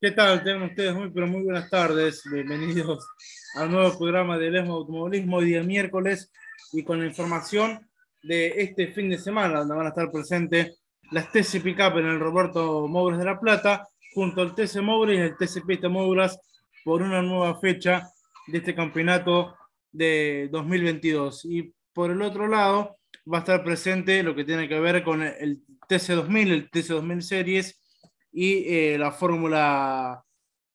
¿Qué tal? Tengan ustedes muy, pero muy buenas tardes. Bienvenidos al nuevo programa de Lesmo Automovilismo, día miércoles, y con la información de este fin de semana, donde van a estar presentes las TC Pickup en el Roberto Mouras de La Plata, junto al TC Mouras y el TC Pista Mouras, por una nueva fecha de este campeonato de 2022. Y por el otro lado, va a estar presente lo que tiene que ver con el TC2000, el TC2000 Series y eh, la Fórmula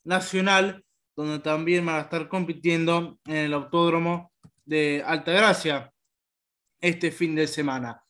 Nacional, donde también van a estar compitiendo en el Autódromo de Altagracia este fin de semana.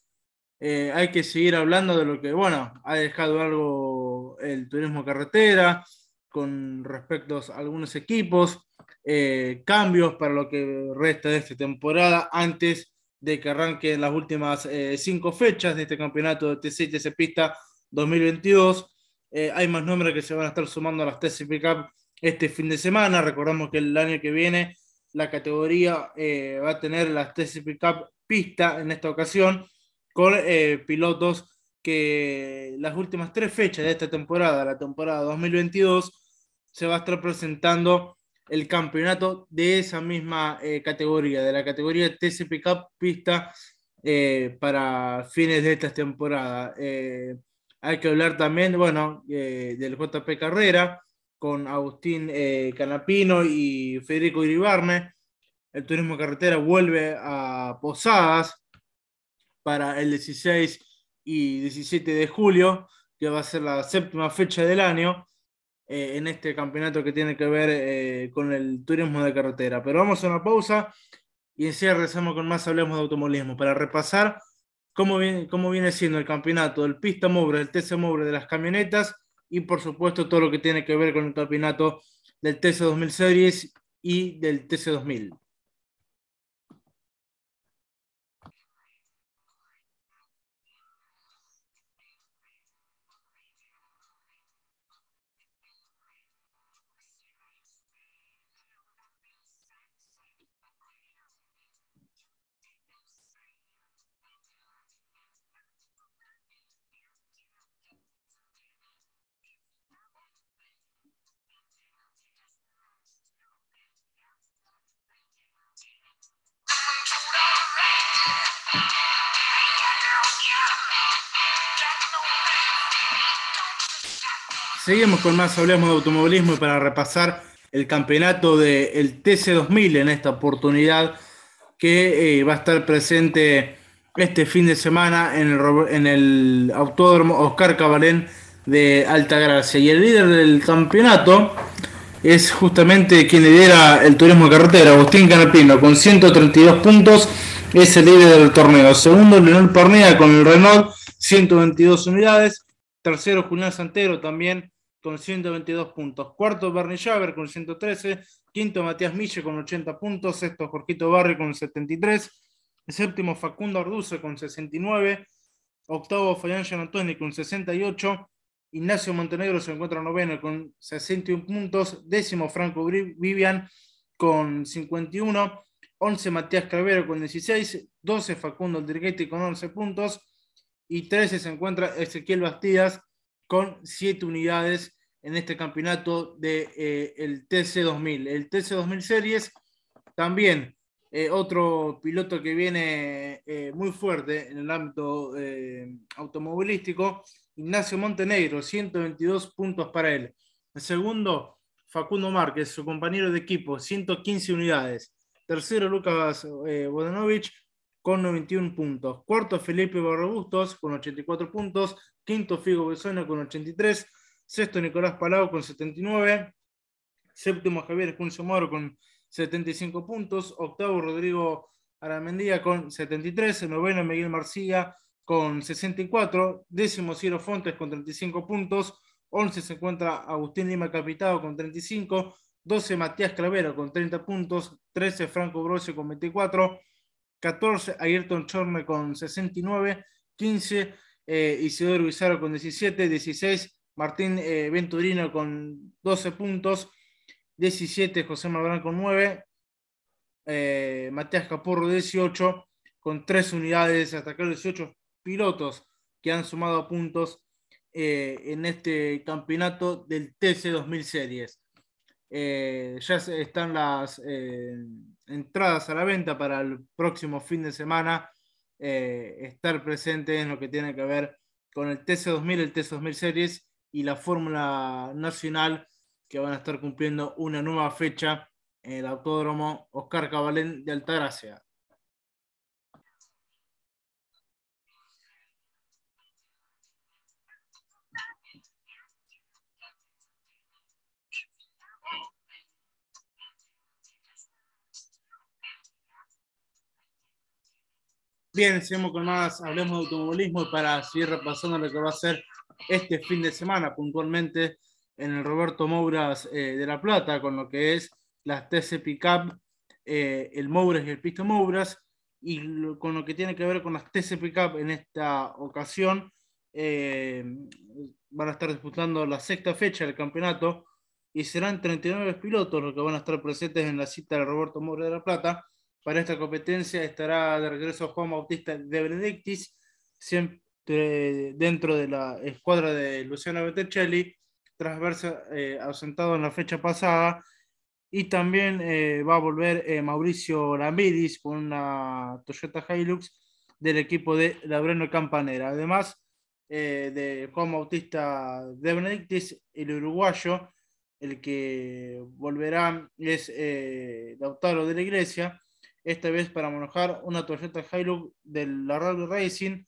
Eh, hay que seguir hablando de lo que, bueno, ha dejado algo el turismo carretera con respecto a algunos equipos, eh, cambios para lo que resta de esta temporada antes de que arranquen las últimas cinco fechas de este campeonato de TC y TC Pista 2022 eh, hay más nombres que se van a estar sumando a las TC Pickup este fin de semana. Recordamos que el año que viene la categoría eh, va a tener las TC Pickup pista en esta ocasión con eh, pilotos que las últimas tres fechas de esta temporada, la temporada 2022, se va a estar presentando el campeonato de esa misma categoría, de la categoría TC Pickup pista para fines de esta temporada. Hay que hablar también, bueno, eh, del JP Carrera con Agustín eh, Canapino y Federico Iribarne. El turismo carretera vuelve a Posadas para el 16 y 17 de julio, que va a ser la séptima fecha del año eh, en este campeonato que tiene que ver con el turismo de carretera. Pero vamos a una pausa y enseguida regresamos con más Hablemos de Automovilismo para repasar cómo viene, cómo viene siendo el campeonato del pista mobre, del TC mobre de las camionetas y por supuesto todo lo que tiene que ver con el campeonato del TC 2000 Series y del TC 2000. Seguimos con más Hablemos de Automovilismo para repasar el campeonato del TC2000 en esta oportunidad que eh, va a estar presente este fin de semana en el, en el Autódromo Oscar Cabalén de Altagracia. Y el líder del campeonato es justamente quien lidera el turismo de carretera, Agustín Canapino, con 132 puntos, es el líder del torneo. Segundo, Leonel Parnea con el Renault, 122 unidades. Tercero, Julián Santero también con 122 puntos. Cuarto, Bernie Javer con 113. Quinto, Matías Mille con 80 puntos. Sexto, Jorquito Barri con 73. Séptimo, Facundo Arduce con 69. Octavo, Fabián Antoni con 68. Ignacio Montenegro se encuentra noveno con 61 puntos. Décimo, Franco Vivian con 51. 11, Matías Cravero con 16. 12, Facundo Dirguetti con 11 puntos. Y 13 se encuentra Ezequiel Bastidas con 7 unidades en este campeonato del de, eh, TC2000. El TC2000 Series también eh, otro piloto que viene eh, muy fuerte en el ámbito automovilístico, Ignacio Montenegro, 122 puntos para él. El segundo, Facundo Márquez, su compañero de equipo, 115 unidades. Tercero, Lucas Bodanovich, con 91 puntos. Cuarto, Felipe Barrobustos con 84 puntos. Quinto, Figo Besone con 83. Sexto, Nicolás Palau con 79. Séptimo, Javier Espuncio Moro con 75 puntos. Octavo, Rodrigo Aramendía con 73. Noveno, Miguel Marcilla con 64. Décimo, Ciro Fontes con 35 puntos. 11 se encuentra Agustín Lima Capitado con 35. 12, Matías Clavero con 30 puntos. 13, Franco Brosio con 24. 14 Ayrton Chorme con 69, 15 eh, Isidoro Bizarro con 17, 16 Martín eh, Venturino con 12 puntos, 17 José Malbrán con 9, eh, Matías Caporro 18 con 3 unidades, hasta acá 18 pilotos que han sumado puntos eh, en este campeonato del TC 2000 Series. Eh, ya están las eh, entradas a la venta para el próximo fin de semana. estar presente en lo que tiene que ver con el TC 2000, el TC 2000 Series y la Fórmula Nacional que van a estar cumpliendo una nueva fecha en el Autódromo Oscar Cabalén de Altagracia. Bien, seguimos con más, hablemos de automovilismo para seguir repasando lo que va a ser este fin de semana puntualmente en el Roberto Mouras eh, de La Plata, con lo que es las TC Pickup, eh, el Mouras y el Pisto Mouras, y con lo que tiene que ver con las TC Pickup en esta ocasión, eh, van a estar disputando la sexta fecha del campeonato y serán 39 pilotos los que van a estar presentes en la cita del Roberto Mouras de La Plata para esta competencia estará de regreso Juan Bautista de Benedictis, siempre dentro de la escuadra de Luciano Betticelli, tras haberse eh, ausentado en la fecha pasada. Y también eh, va a volver eh, Mauricio Lambidis con una Toyota Hilux del equipo de Labreno Campanera. Además de Juan Bautista de Benedictis, el uruguayo, el que volverá es Lautaro de la Iglesia, esta vez para manejar una Toyota Hilux de la Rally Racing,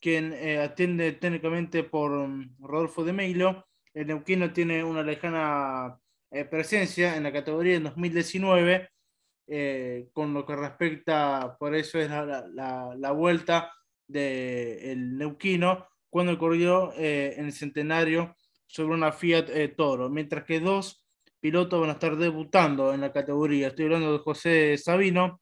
quien eh, atiende técnicamente por mm, Rodolfo de Meilo. El neuquino tiene una lejana eh, presencia en la categoría en 2019, eh, con lo que respecta, por eso es la, vuelta del neuquino, cuando corrió en el centenario sobre una Fiat Toro, mientras que dos pilotos van a estar debutando en la categoría. Estoy hablando de José Sabino,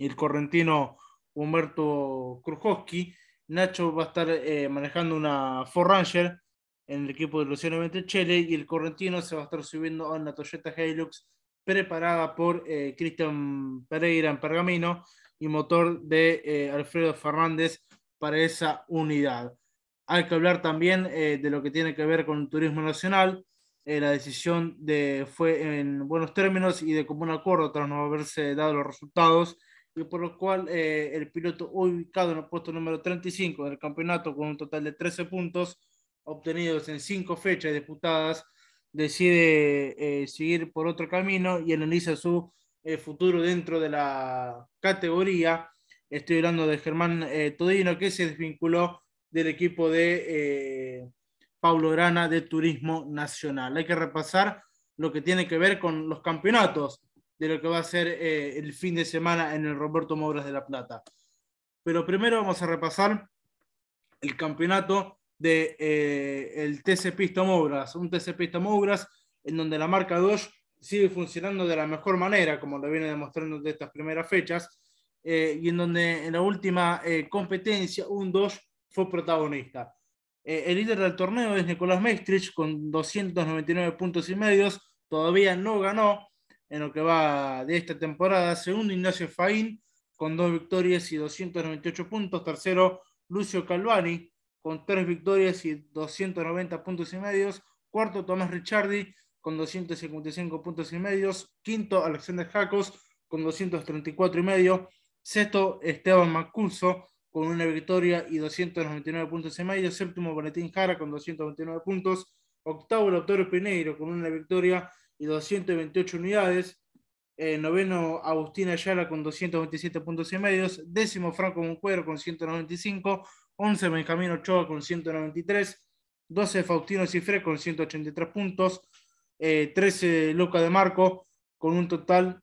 y el correntino Humberto Krujowski. Nacho va a estar eh, manejando una Ford Ranger en el equipo de Luciano Ventricelli y el correntino se va a estar subiendo a una Toyota Hilux preparada por eh, Cristian Pereira en Pergamino y motor de eh, Alfredo Fernández para esa unidad. Hay que hablar también de lo que tiene que ver con el turismo nacional. la decisión de, fue en buenos términos y de común acuerdo tras no haberse dado los resultados y por lo cual eh, el piloto ubicado en el puesto número 35 del campeonato con un total de 13 puntos obtenidos en 5 fechas disputadas, decide eh, seguir por otro camino y analiza su eh, futuro dentro de la categoría. Estoy hablando de Germán Todino, que se desvinculó del equipo de Pablo Grana de Turismo Nacional. Hay que repasar lo que tiene que ver con los campeonatos de lo que va a ser eh, el fin de semana en el Roberto Mouras de La Plata. Pero primero vamos a repasar el campeonato de eh, el TC Pista Mouras, un TC Pista Mouras en donde la marca 2 sigue funcionando de la mejor manera, como lo viene demostrando de estas primeras fechas, eh, y en donde en la última competencia un 2 fue protagonista. el líder del torneo es Nicolás Maestrich con 299 puntos y medios, todavía no ganó, en lo que va de esta temporada. Segundo, Ignacio Faín, con dos victorias y 298 puntos. Tercero, Lucio Calvani, con tres victorias y 290 puntos y medios. Cuarto, Tomás Ricciardi, con 255 puntos y medios. Quinto, Alexander Jacos, con 234 y medio. Sexto, Esteban Macurso, con una victoria y 299 puntos y medio. Séptimo, Valentín Jara, con 229 puntos. Octavo, Lautaro Pineiro, con una victoria y 228 unidades. Eh, noveno, Agustín Ayala con 227 puntos y medios. Décimo, Franco Moncuero con 195. 11, Benjamín Ochoa con 193. 12, Faustino Cifré con 183 puntos. 13, eh, Luca de Marco con un total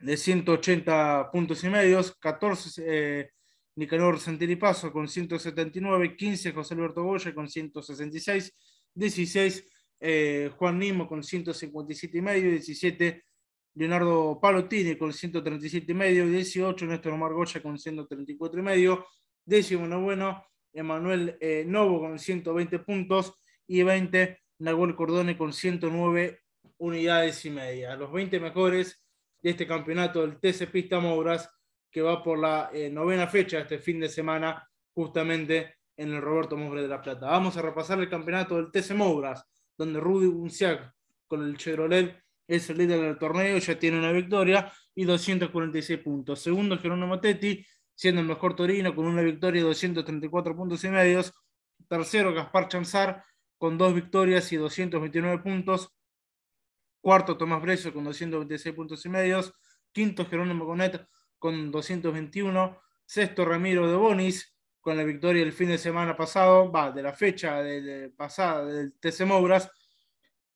de 180 puntos y medios. 14, eh, Nicanor Santiripaso con 179. 15, José Alberto Goya con 166. 16, eh, Juan Nimo con 157 y medio, 17 Leonardo Palotini con 137 y medio, 18 Néstor Margocha con 134 y medio, décimo noveno Emanuel eh, Novo con 120 puntos y 20 Nahuel Cordone con 109 unidades y media. Los 20 mejores de este campeonato del TC Pista Mouras que va por la eh, novena fecha este fin de semana justamente en el Roberto Mobre de la Plata. Vamos a repasar el campeonato del TC Mouras, donde Rudy Bunciac con el Chevrolet es el líder del torneo, ya tiene una victoria y 246 puntos. Segundo, Jerónimo Tetti, siendo el mejor Torino con una victoria y 234 puntos y medios. Tercero, Gaspar Chanzar con dos victorias y 229 puntos. Cuarto, Tomás Breso con 226 puntos y medios. Quinto, Jerónimo Conet con 221. Sexto, Ramiro de Bonis con la victoria el fin de semana pasado, va, de la fecha de, pasada del TC Mouras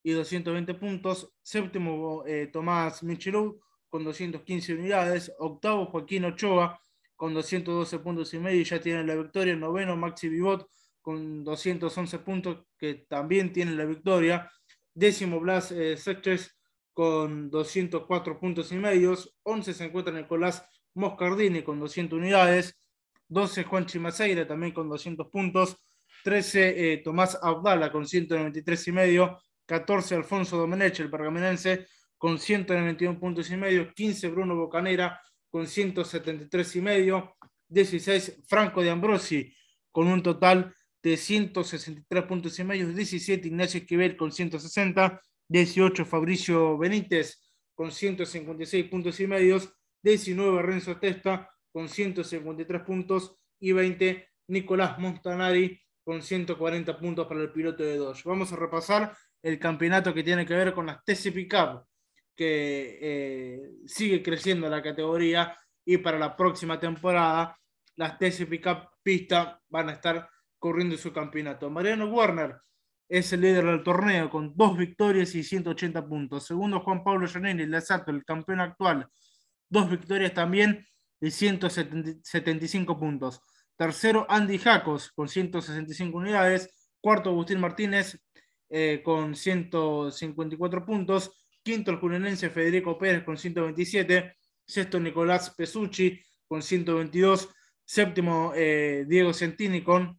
y 220 puntos. Séptimo, eh, Tomás Michelou con 215 unidades. Octavo, Joaquín Ochoa con 212 puntos y medio y ya tiene la victoria. Noveno, Maxi Vivot con 211 puntos, que también tiene la victoria. Décimo, Blas eh, con 204 puntos y medios. 11 se encuentra Nicolás Moscardini con 200 unidades. 12 Juan Chimaseira también con 200 puntos. 13 eh, Tomás Abdala con 193 y medio. 14 Alfonso Domenech, el pergaminense, con 191 puntos y medio. 15 Bruno Bocanera con 173 y medio. 16 Franco de Ambrosi con un total de 163 puntos y medio. 17 Ignacio Esquivel con 160. 18 Fabricio Benítez con 156 puntos y medios. 19 Renzo Testa con 153 puntos y 20 Nicolás Montanari con 140 puntos para el piloto de Dodge. Vamos a repasar el campeonato que tiene que ver con las TC Pickup, que eh, sigue creciendo la categoría y para la próxima temporada las TC Pickup pista van a estar corriendo su campeonato. Mariano Warner es el líder del torneo con dos victorias y 180 puntos. Segundo, Juan Pablo Giannini, el Asalto, el campeón actual, dos victorias también de 175 puntos. Tercero, Andy Jacos con 165 unidades. Cuarto, Agustín Martínez eh, con 154 puntos. Quinto, el julianense Federico Pérez con 127. Sexto, Nicolás Pesucci con 122. Séptimo, eh, Diego Centini con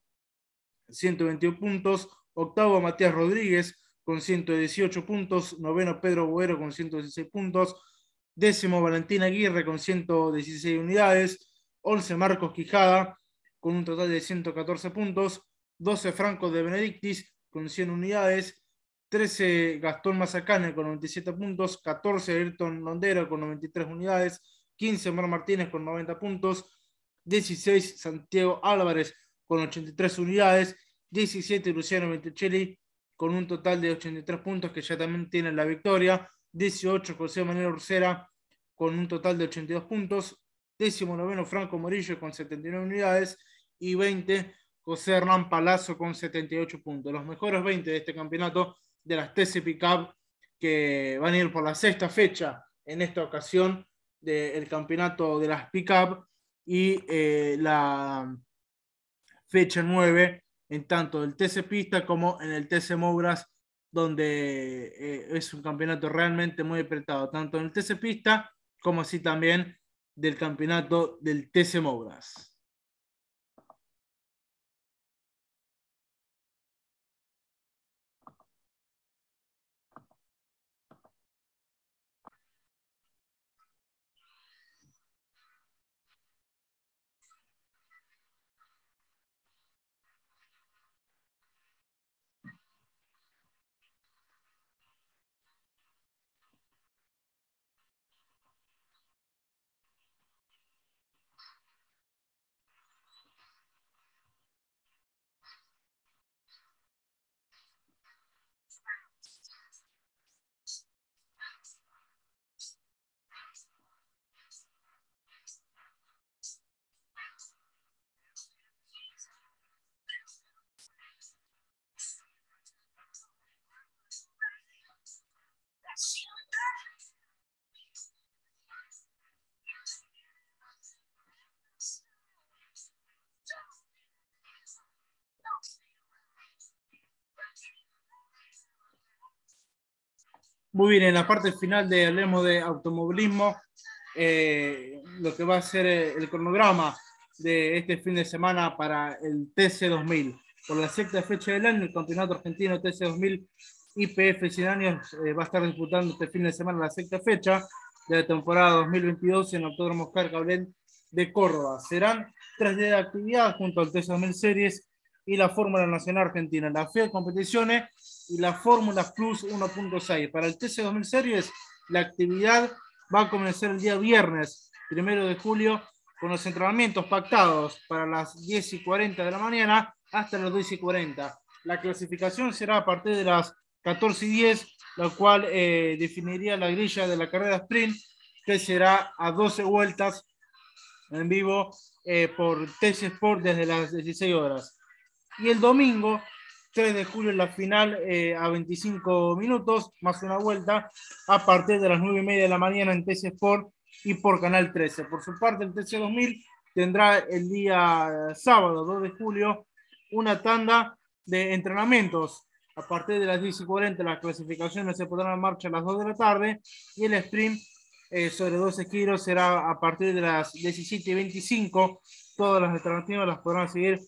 121 puntos. Octavo, Matías Rodríguez con 118 puntos. Noveno, Pedro Boero con 116 puntos. Décimo, Valentín Aguirre con 116 unidades. 11, Marcos Quijada con un total de 114 puntos. 12, Franco de Benedictis con 100 unidades. 13, Gastón Mazacane con 97 puntos. 14, Ayrton Londero con 93 unidades. 15, Omar Martínez con 90 puntos. 16, Santiago Álvarez con 83 unidades. 17, Luciano Venticelli con un total de 83 puntos que ya también tienen la victoria. 18 José Manuel Ursera con un total de 82 puntos, 19 Franco Morillo con 79 unidades. Y 20 José Hernán Palazzo con 78 puntos. Los mejores 20 de este campeonato de las TC Pickup que van a ir por la sexta fecha en esta ocasión del campeonato de las Pickup y eh, la fecha 9 en tanto el TC Pista como en el TC Mouras donde eh, es un campeonato realmente muy apretado, tanto en el TC Pista como así también del campeonato del TC Mouras. Muy bien, en la parte final de Hablemos de Automovilismo, eh, lo que va a ser el cronograma de este fin de semana para el TC2000. Por la sexta fecha del año, el Campeonato Argentino TC2000 IPF 100 años eh, va a estar disputando este fin de semana la sexta fecha de la temporada 2022 en Autódromo Oscar Gabriel de Córdoba. Serán tres días de actividad junto al TC2000 Series y la Fórmula Nacional Argentina, la FIA Competiciones y la Fórmula Plus 1.6. Para el TC 2000 Series, la actividad va a comenzar el día viernes, primero de julio, con los entrenamientos pactados para las 10 y 40 de la mañana hasta las 2 y 40. La clasificación será a partir de las 14 y 10, lo cual eh, definiría la grilla de la carrera sprint, que será a 12 vueltas en vivo eh, por TC Sport desde las 16 horas. Y el domingo, 3 de julio, la final eh, a 25 minutos, más una vuelta, a partir de las 9 y media de la mañana en TC Sport y por Canal 13. Por su parte, el TC 2000 tendrá el día sábado, 2 de julio, una tanda de entrenamientos. A partir de las 10 y 40 las clasificaciones se pondrán en marcha a las 2 de la tarde y el sprint eh, sobre 12 kilos será a partir de las 17 y 25. Todas las alternativas las podrán seguir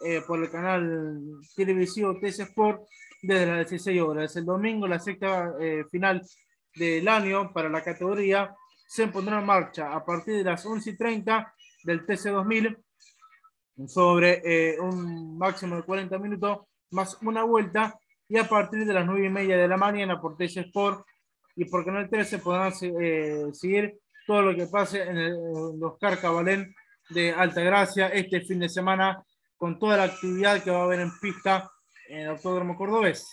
eh, por el canal televisivo TC Sport desde las 16 horas. El domingo, la sexta eh, final del año para la categoría se pondrá en marcha a partir de las 11 y 30 del TC 2000 sobre eh, un máximo de 40 minutos más una vuelta y a partir de las 9 y media de la mañana por TC Sport y por Canal 13 podrán seguir todo lo que pase en, el, en los Carcabalén de Altagracia este fin de semana con toda la actividad que va a haber en pista en el Autódromo Cordobés.